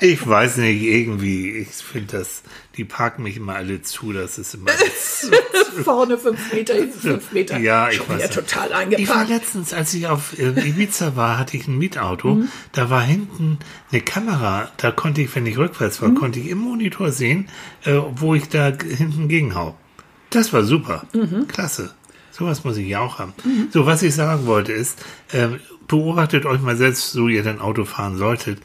Ich weiß nicht, irgendwie, ich finde das, die parken mich immer alle zu, das ist immer (laughs) Vorne fünf Meter, hinten fünf Meter. Ja, ich Schon weiß total Ich war letztens, als ich auf äh, Ibiza war, hatte ich ein Mietauto. Mhm. Da war hinten eine Kamera. Da konnte ich, wenn ich rückwärts war, Mhm. konnte ich im Monitor sehen, äh, wo ich da hinten gegenhau. Das war super. Mhm. Klasse. Sowas muss ich ja auch haben. So, was ich sagen wollte ist, äh, beobachtet euch mal selbst, so ihr dann Auto fahren solltet.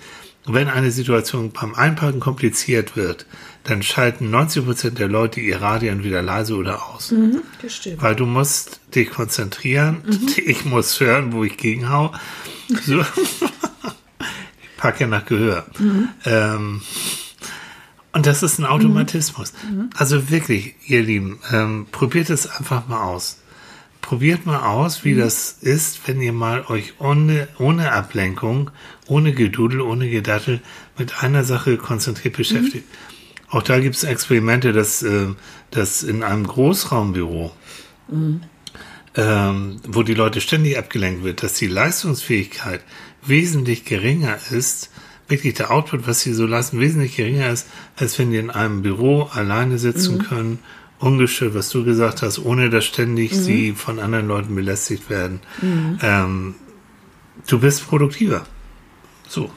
Wenn eine Situation beim Einparken kompliziert wird, dann schalten 90% der Leute ihr Radio entweder leise oder aus. Mhm, das stimmt. Weil du musst dich konzentrieren. (laughs) Ich muss hören, wo ich gegenhau. So. ich packe nach Gehör. Ähm, und das ist ein Automatismus. Also wirklich, ihr Lieben, ähm, probiert es einfach mal aus. Probiert mal aus, wie das ist, wenn ihr mal euch ohne, ohne Ablenkung, ohne Gedudel, ohne Gedattel mit einer Sache konzentriert beschäftigt. Auch da gibt es Experimente, dass, äh, dass in einem Großraumbüro, ähm, wo die Leute ständig abgelenkt wird, dass die Leistungsfähigkeit wesentlich geringer ist, wirklich der Output, was sie so lassen, wesentlich geringer ist, als wenn die in einem Büro alleine sitzen können, ungestört, was du gesagt hast, ohne dass ständig sie von anderen Leuten belästigt werden. Ähm, du bist produktiver. So.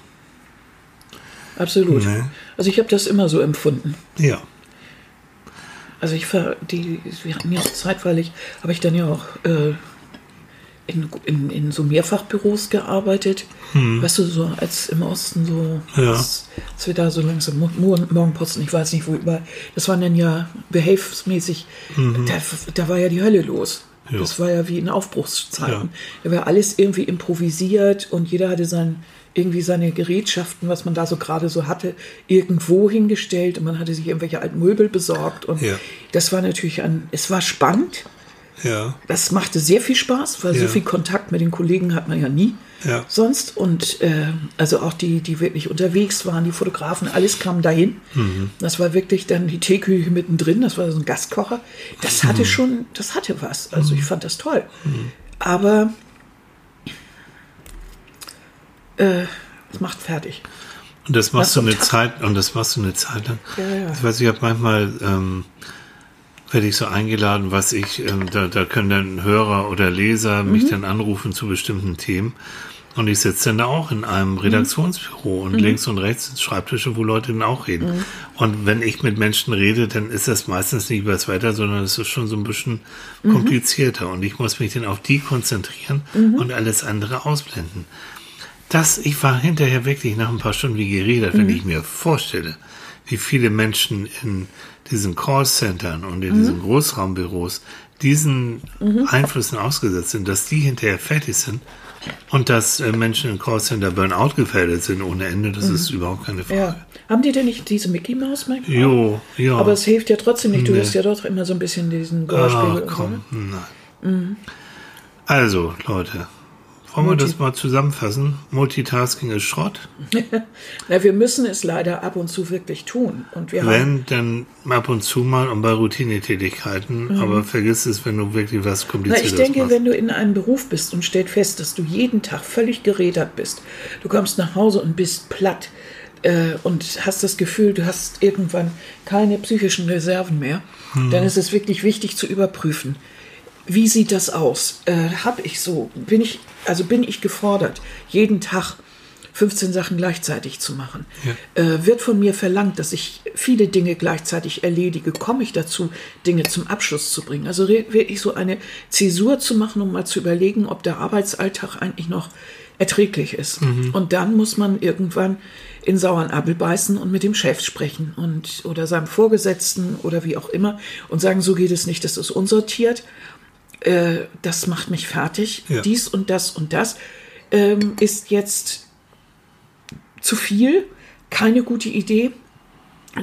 Absolut. Ne? Also ich habe das immer so empfunden. Ja. Also ich ver die, wir hatten ja auch zeitweilig, habe ich dann ja auch äh, in, in, in so Mehrfachbüros gearbeitet. Weißt du, so als im Osten so, Hm. Ja. als, als wir da so langsam Mo- Mo- Morgenposten, ich weiß nicht wo überall, das waren dann ja behelfsmäßig, da, da war ja die Hölle los. Mhm. Ja. Das war ja wie in Aufbruchszeiten. Ja. Da war alles irgendwie improvisiert und jeder hatte sein, irgendwie seine Gerätschaften, was man da so gerade so hatte, irgendwo hingestellt und man hatte sich irgendwelche alten Möbel besorgt und Ja. das war natürlich ein, es war spannend. Ja. Das machte sehr viel Spaß, weil Ja. so viel Kontakt mit den Kollegen hat man ja nie Ja. sonst. Und äh, also auch die, die wirklich unterwegs waren, die Fotografen, alles kam dahin. Mhm. Das war wirklich dann die Teeküche mittendrin, das war so ein Gaskocher. Das Mhm. hatte schon, das hatte was. Also ich fand das toll. Aber äh, es macht fertig. Und das machst Was du eine? Zeit, und das machst du eine Zeit lang. Ja, ja. Ich weiß, ich habe manchmal, ähm, werde ich so eingeladen, was ich, ähm, da, da können dann Hörer oder Leser mich Mhm. dann anrufen zu bestimmten Themen. Und ich sitze dann da auch in einem Mhm. Redaktionsbüro und links und rechts sind Schreibtische, wo Leute dann auch reden. Mhm. Und wenn ich mit Menschen rede, dann ist das meistens nicht über das Wetter, sondern es ist schon so ein bisschen Mhm. komplizierter. Und ich muss mich dann auf die konzentrieren und alles andere ausblenden. Das, ich war hinterher wirklich nach ein paar Stunden wie geredet, wenn ich mir vorstelle, wie viele Menschen in diesen Callcentern und in diesen Großraumbüros diesen Einflüssen ausgesetzt sind, dass die hinterher fertig sind und dass äh, Menschen in Callcenter Burnout gefährdet sind ohne Ende, das ist überhaupt keine Frage. Ja. Haben die denn nicht diese Mickey Maus manchmal? Jo, ja. Aber es hilft ja trotzdem nicht. Du Nee. hörst ja doch immer so ein bisschen diesen Ah, Gehörspiegel. und so, komm, ne? nein. Also, Leute, wollen wir das mal zusammenfassen? Multitasking ist Schrott. (laughs) Na, wir müssen es leider ab und zu wirklich tun. Und wir haben, Wenn, dann ab und zu mal und bei Routinetätigkeiten, aber vergiss es, wenn du wirklich was Mhm. Kompliziertes ich denke, machst. wenn du in einem Beruf bist und stellt fest, dass du jeden Tag völlig gerädert bist, du kommst nach Hause und bist platt, äh, und hast das Gefühl, du hast irgendwann keine psychischen Reserven mehr, dann ist es wirklich wichtig zu überprüfen. Wie sieht das aus? Äh, Habe ich so? Bin ich, also bin ich gefordert, jeden Tag 15 Sachen gleichzeitig zu machen? Äh, wird von mir verlangt, dass ich viele Dinge gleichzeitig erledige? Komme ich dazu, Dinge zum Abschluss zu bringen? Also wirklich so eine Zäsur zu machen, um mal zu überlegen, ob der Arbeitsalltag eigentlich noch erträglich ist. Und dann muss man irgendwann in sauren Apfel beißen und mit dem Chef sprechen und oder seinem Vorgesetzten oder wie auch immer und sagen, so geht es nicht, das ist unsortiert, äh, das macht mich fertig, Ja. dies und das und das ähm, ist jetzt zu viel, keine gute Idee,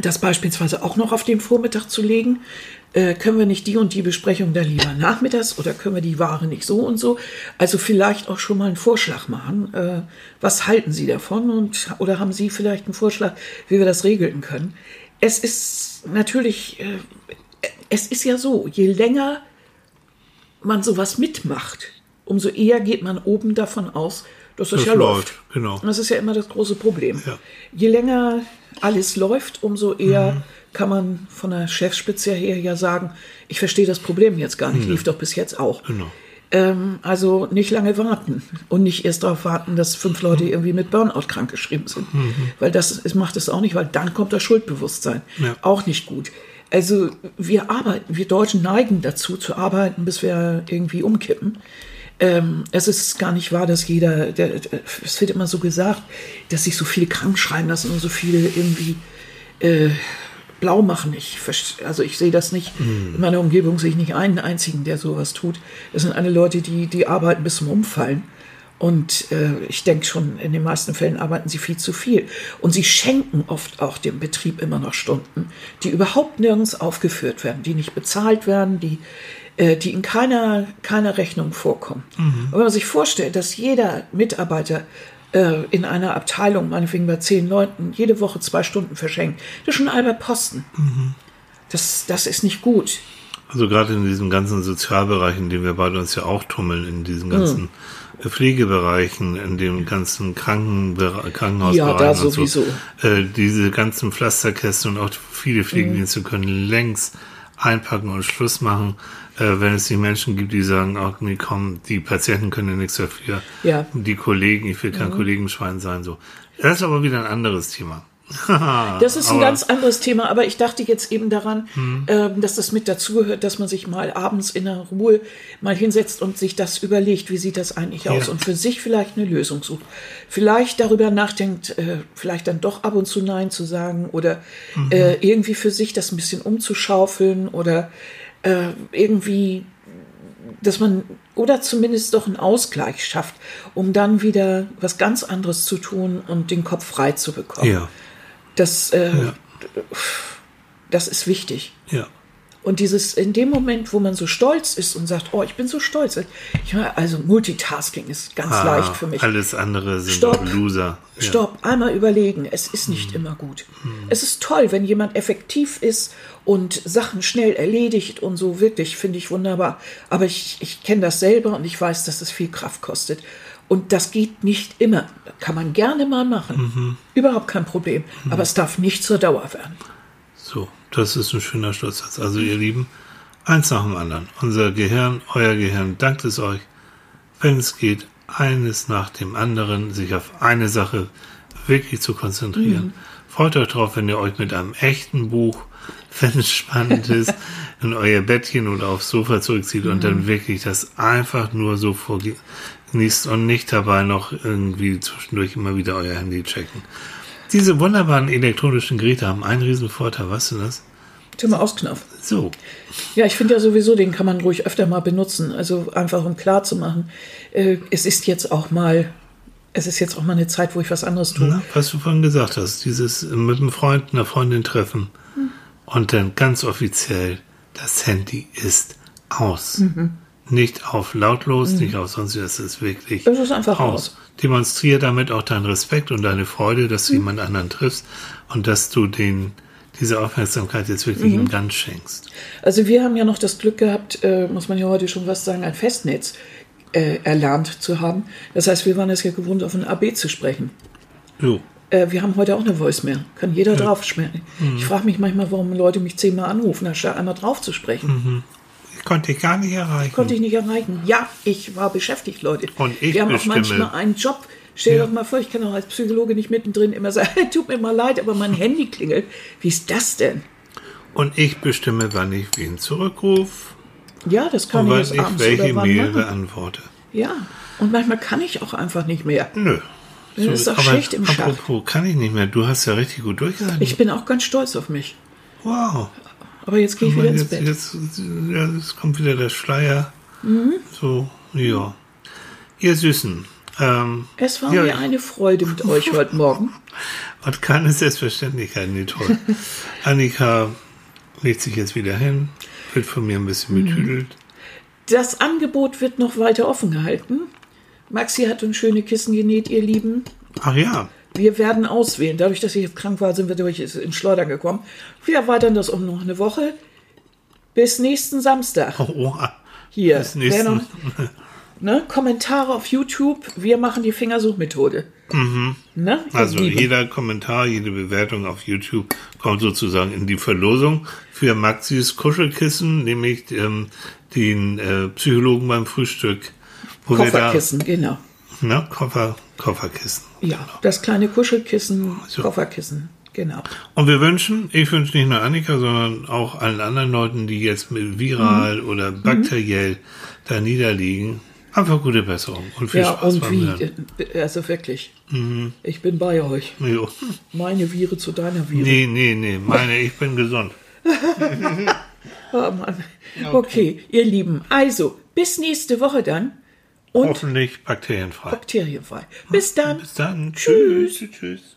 das beispielsweise auch noch auf den Vormittag zu legen. Äh, können wir nicht die und die Besprechung da lieber nachmittags oder können wir die Ware nicht so und so? Also vielleicht auch schon mal einen Vorschlag machen. Äh, was halten Sie davon? Und, oder haben Sie vielleicht einen Vorschlag, wie wir das regeln können? Es ist natürlich, äh, es ist ja so, je länger man sowas mitmacht, umso eher geht man oben davon aus, dass es Das ja läuft. läuft, genau. Das ist ja immer das große Problem. Ja. Je länger alles läuft, umso eher kann man von der Chefspitze her ja sagen, ich verstehe das Problem jetzt gar nicht, lief doch bis jetzt auch. Genau. Ähm, also nicht lange warten und nicht erst darauf warten, dass fünf Leute irgendwie mit Burnout krankgeschrieben sind. Weil das ist, macht es auch nicht, weil dann kommt das Schuldbewusstsein. Ja. Auch nicht gut. Also wir arbeiten, wir Deutschen neigen dazu zu arbeiten, bis wir irgendwie umkippen. Ähm, es ist gar nicht wahr, dass jeder, der, der, es wird immer so gesagt, dass sich so viele krank schreiben lassen und so viele irgendwie äh, blau machen. Ich, also ich sehe das nicht. In meiner Umgebung sehe ich nicht einen einzigen, der sowas tut. Das sind alle Leute, die, die arbeiten bis zum Umfallen. Und äh, ich denke schon, in den meisten Fällen arbeiten sie viel zu viel. Und sie schenken oft auch dem Betrieb immer noch Stunden, die überhaupt nirgends aufgeführt werden, die nicht bezahlt werden, die, äh, die in keiner, keiner Rechnung vorkommen. Und wenn man sich vorstellt, dass jeder Mitarbeiter äh, in einer Abteilung, meinetwegen bei zehn Leuten, jede Woche zwei Stunden verschenkt, das ist schon ein halber Posten. Das, das ist nicht gut. Also gerade in diesem ganzen Sozialbereich, in dem wir beide uns ja auch tummeln, in diesen ganzen Pflegebereichen, in dem ganzen Krankenbere Krankenhausbereich Ja, da und sowieso. so, äh, diese ganzen Pflasterkästen und auch viele Pflegedienste können längst einpacken und Schluss machen, äh, wenn es die Menschen gibt, die sagen, ach nee, komm, die Patienten können ja nichts dafür. Ja. Die Kollegen, ich will kein Kollegenschwein sein, so. Das ist aber wieder ein anderes Thema. (laughs) Das ist ein Aber- ganz anderes Thema, aber ich dachte jetzt eben daran, ähm, dass das mit dazugehört, dass man sich mal abends in der Ruhe mal hinsetzt und sich das überlegt, wie sieht das eigentlich aus Ja. und für sich vielleicht eine Lösung sucht. Vielleicht darüber nachdenkt, äh, vielleicht dann doch ab und zu Nein zu sagen oder äh, irgendwie für sich das ein bisschen umzuschaufeln oder äh, irgendwie dass man oder zumindest doch einen Ausgleich schafft, um dann wieder was ganz anderes zu tun und den Kopf frei zu bekommen. Ja, Das, äh, Ja. das ist wichtig. ja. Und dieses, in dem Moment, wo man so stolz ist und sagt, oh, ich bin so stolz. Ich meine, also Multitasking ist ganz Ah, leicht für mich. Alles andere sind Stopp. Loser. Ja. Stopp, einmal überlegen. Es ist nicht immer gut. Es ist toll, wenn jemand effektiv ist und Sachen schnell erledigt und so wirklich, finde ich wunderbar. Aber ich, ich kenne das selber und ich weiß, dass es viel Kraft kostet. Und das geht nicht immer. Kann man gerne mal machen. Überhaupt kein Problem. Aber es darf nicht zur Dauer werden. So, das ist ein schöner Schlusssatz. Also ihr Lieben, eins nach dem anderen. Unser Gehirn, euer Gehirn dankt es euch, wenn es geht, eines nach dem anderen, sich auf eine Sache wirklich zu konzentrieren. Freut euch drauf, wenn ihr euch mit einem echten Buch, (laughs) wenn es spannend ist, in euer Bettchen oder aufs Sofa zurückzieht und dann wirklich das einfach nur so vorgenießt und nicht dabei noch irgendwie zwischendurch immer wieder euer Handy checken. Diese wunderbaren elektronischen Geräte haben einen riesen Vorteil, weißt du das? Thema ausknopfen. So, Ja, ich finde ja sowieso, den kann man ruhig öfter mal benutzen. Also einfach um klar zu machen, äh, es ist jetzt auch mal, es ist jetzt auch mal eine Zeit, wo ich was anderes tue. na, was du vorhin gesagt hast, dieses mit einem Freund, einer Freundin treffen und dann ganz offiziell, das Handy ist aus. Nicht auf lautlos, nicht auf sonst, es ist wirklich Es ist einfach aus. Demonstriere damit auch deinen Respekt und deine Freude, dass du jemand anderen triffst und dass du den diese Aufmerksamkeit jetzt wirklich ihm ganz schenkst. Also wir haben ja noch das Glück gehabt, äh, muss man ja heute schon was sagen, ein Festnetz äh, erlernt zu haben. Das heißt, wir waren es ja gewohnt, auf ein AB zu sprechen. So, Äh, wir haben heute auch eine Voicemail. Kann jeder drauf schmecken. Mhm. Ich frage mich manchmal, warum Leute mich zehnmal anrufen, anstatt einmal drauf zu sprechen. Ich konnte dich gar nicht erreichen. Konnte ich nicht erreichen. Ja, ich war beschäftigt, Leute. Und ich Wir haben bestimme. auch manchmal einen Job. Stell dir Ja. doch mal vor, ich kann auch als Psychologe nicht mittendrin immer sagen, (laughs) tut mir mal leid, aber mein Handy klingelt. Wie ist das denn? Und ich bestimme, wann ich wen zurückrufe Ja, das kann und ich ich jetzt abends welche oder wann Mail machen. beantworte. Ja, und manchmal kann ich auch einfach nicht mehr. Nö. Das ist doch Schicht im Schacht. apropos, kann ich nicht mehr. Du hast ja richtig gut durchgehalten. Ich bin auch ganz stolz auf mich. wow. Aber jetzt gehe ich wieder ins jetzt, Bett. jetzt, ja, jetzt kommt wieder der Schleier. Mhm. So, ja. Ihr Süßen. Ähm, Es war ja, mir eine Freude mit euch heute Morgen. (laughs) Und keine Selbstverständlichkeit, nee, toll. (laughs) Annika legt sich jetzt wieder hin, wird von mir ein bisschen Mhm. betüdelt. Das Angebot wird noch weiter offen gehalten. Maxi hat uns schöne Kissen genäht, ihr Lieben. Ach ja, Wir werden auswählen. Dadurch, dass ich jetzt krank war, sind wir durch in Schleudern gekommen. Wir erweitern das um noch eine Woche. Bis nächsten Samstag. oh, oha. Hier. Bis nächsten. noch, (laughs) ne, Kommentare auf YouTube. Wir machen die Fingersuchmethode. Ne, ihr Also Lieben? jeder Kommentar, jede Bewertung auf YouTube kommt sozusagen in die Verlosung für Maxis Kuschelkissen, nämlich ähm, den äh, Psychologen beim Frühstück. Wo Kofferkissen, genau. Ne, Koffer, Kofferkissen. Ja, das kleine Kuschelkissen, So. Kofferkissen, genau. Und wir wünschen, ich wünsche nicht nur Annika, sondern auch allen anderen Leuten, die jetzt mit viral Mhm. oder bakteriell da niederliegen, einfach gute Besserung und viel Ja, Spaß und beim wie, äh, also wirklich. Mhm. Ich bin bei euch. Jo. Meine Viere zu deiner Viere. Nee, nee, nee, meine, ich bin gesund. Oh (laughs) Mann. Okay, ihr Lieben. Also, bis nächste Woche dann. Und Hoffentlich bakterienfrei. bakterienfrei. Bis dann. Bis dann. Tschüss. Tschüss.